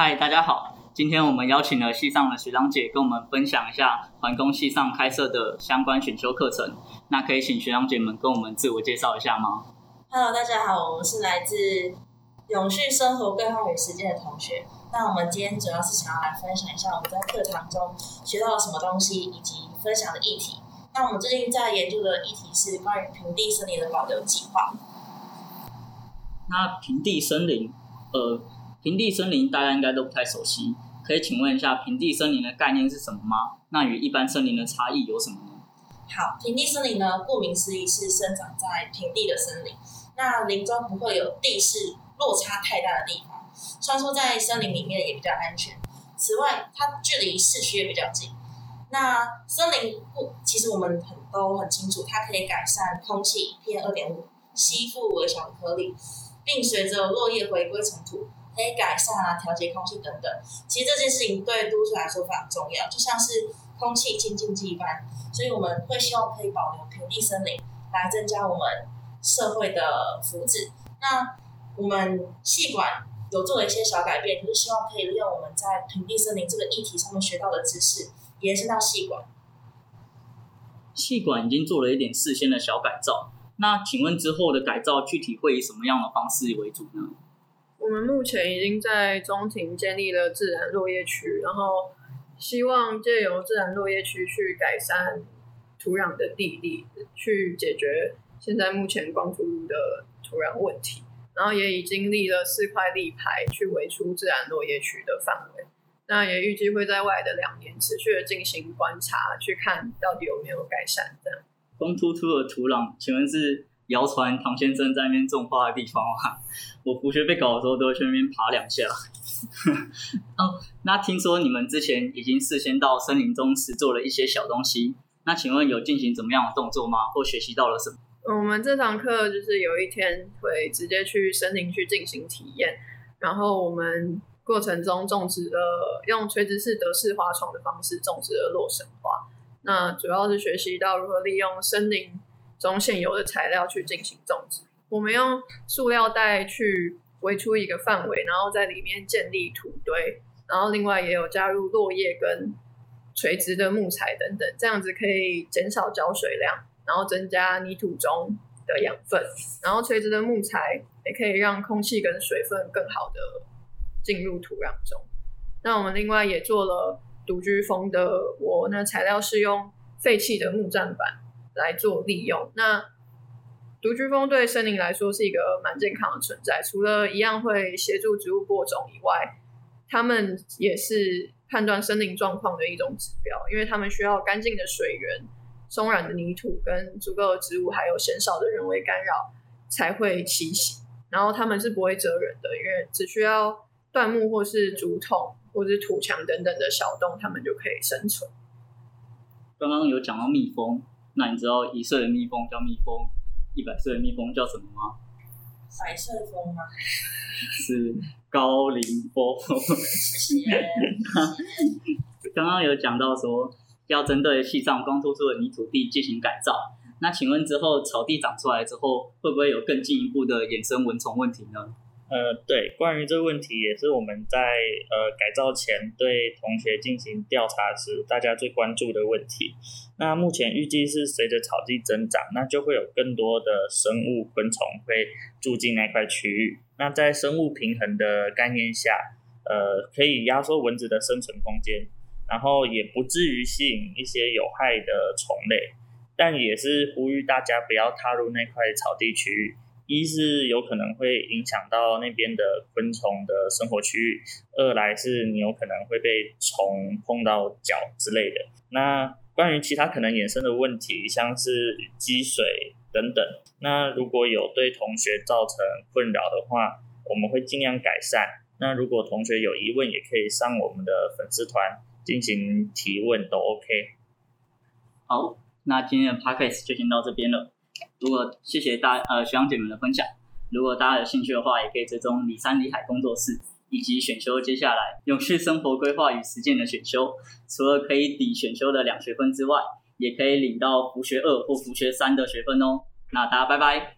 嗨，大家好，今天我们邀请了系上的学长姐跟我们分享一下环工系上开设的相关选修课程。那可以请学长姐们跟我们自我介绍一下吗？Hello，大家好，我们是来自永续生活规划与实践的同学。那我们今天主要是想要来分享一下我们在课堂中学到了什么东西，以及分享的议题。那我们最近在研究的议题是关于平地森林的保留计划。那平地森林，呃，平地森林大家应该都不太熟悉，可以请问一下平地森林的概念是什么吗？那与一般森林的差异有什么呢？好，平地森林呢，顾名思义是生长在平地的森林，那林中不会有地势落差太大的地方，穿梭在森林里面也比较安全。此外，它距离市区也比较近。那森林不，其实我们很都很清楚，它可以改善空气 PM 二点五，吸附微小颗粒。并随着落叶回归尘土，可以改善啊、调节空气等等。其实这件事情对都市来说非常重要，就像是空气清净剂一般。所以我们会希望可以保留平地森林，来增加我们社会的福祉。那我们系管有做了一些小改变，就是希望可以用我们在平地森林这个议题上面学到的知识，延伸到系管。气管已经做了一点事先的小改造。那请问之后的改造具体会以什么样的方式为主呢？我们目前已经在中庭建立了自然落叶区，然后希望借由自然落叶区去改善土壤的地力，去解决现在目前光秃秃的土壤问题。然后也已经立了四块立牌去围出自然落叶区的范围。那也预计会在未来的两年持续的进行观察，去看到底有没有改善这样。光秃秃的土壤，请问是谣传唐先生在那边种花的地方啊？我扶学被搞的时候，都会去那边爬两下。哦，那听说你们之前已经事先到森林中实做了一些小东西，那请问有进行怎么样的动作吗？或学习到了什么？我们这堂课就是有一天会直接去森林去进行体验，然后我们过程中种植了用垂直式德式花床的方式种植了洛神花。那主要是学习到如何利用森林中现有的材料去进行种植。我们用塑料袋去围出一个范围，然后在里面建立土堆，然后另外也有加入落叶跟垂直的木材等等，这样子可以减少浇水量，然后增加泥土中的养分。然后垂直的木材也可以让空气跟水分更好的进入土壤中。那我们另外也做了。独居风的窝，那材料是用废弃的木栈板来做利用。那独居蜂对森林来说是一个蛮健康的存在，除了一样会协助植物播种以外，它们也是判断森林状况的一种指标，因为它们需要干净的水源、松软的泥土跟足够的植物，还有鲜少的人为干扰才会栖息。然后它们是不会蜇人的，因为只需要断木或是竹筒。或者土墙等等的小洞，它们就可以生存。刚刚有讲到蜜蜂，那你知道一岁的蜜蜂叫蜜蜂，一百岁的蜜蜂叫什么吗？百岁蜂吗？是高龄蜂。谢谢。刚刚有讲到说要针对系上光秃秃的泥土地进行改造，那请问之后草地长出来之后，会不会有更进一步的衍生蚊虫问题呢？呃，对，关于这个问题，也是我们在呃改造前对同学进行调查时，大家最关注的问题。那目前预计是随着草地增长，那就会有更多的生物昆虫会住进那块区域。那在生物平衡的概念下，呃，可以压缩蚊子的生存空间，然后也不至于吸引一些有害的虫类，但也是呼吁大家不要踏入那块草地区域。一是有可能会影响到那边的昆虫的生活区域，二来是你有可能会被虫碰到脚之类的。那关于其他可能衍生的问题，像是积水等等，那如果有对同学造成困扰的话，我们会尽量改善。那如果同学有疑问，也可以上我们的粉丝团进行提问，都 OK。好，那今天的 Podcast 就先到这边了。如果谢谢大呃学长姐们的分享，如果大家有兴趣的话，也可以追踪李山李海工作室以及选修接下来永续生活规划与实践的选修。除了可以抵选修的两学分之外，也可以领到福学二或福学三的学分哦。那大家拜拜。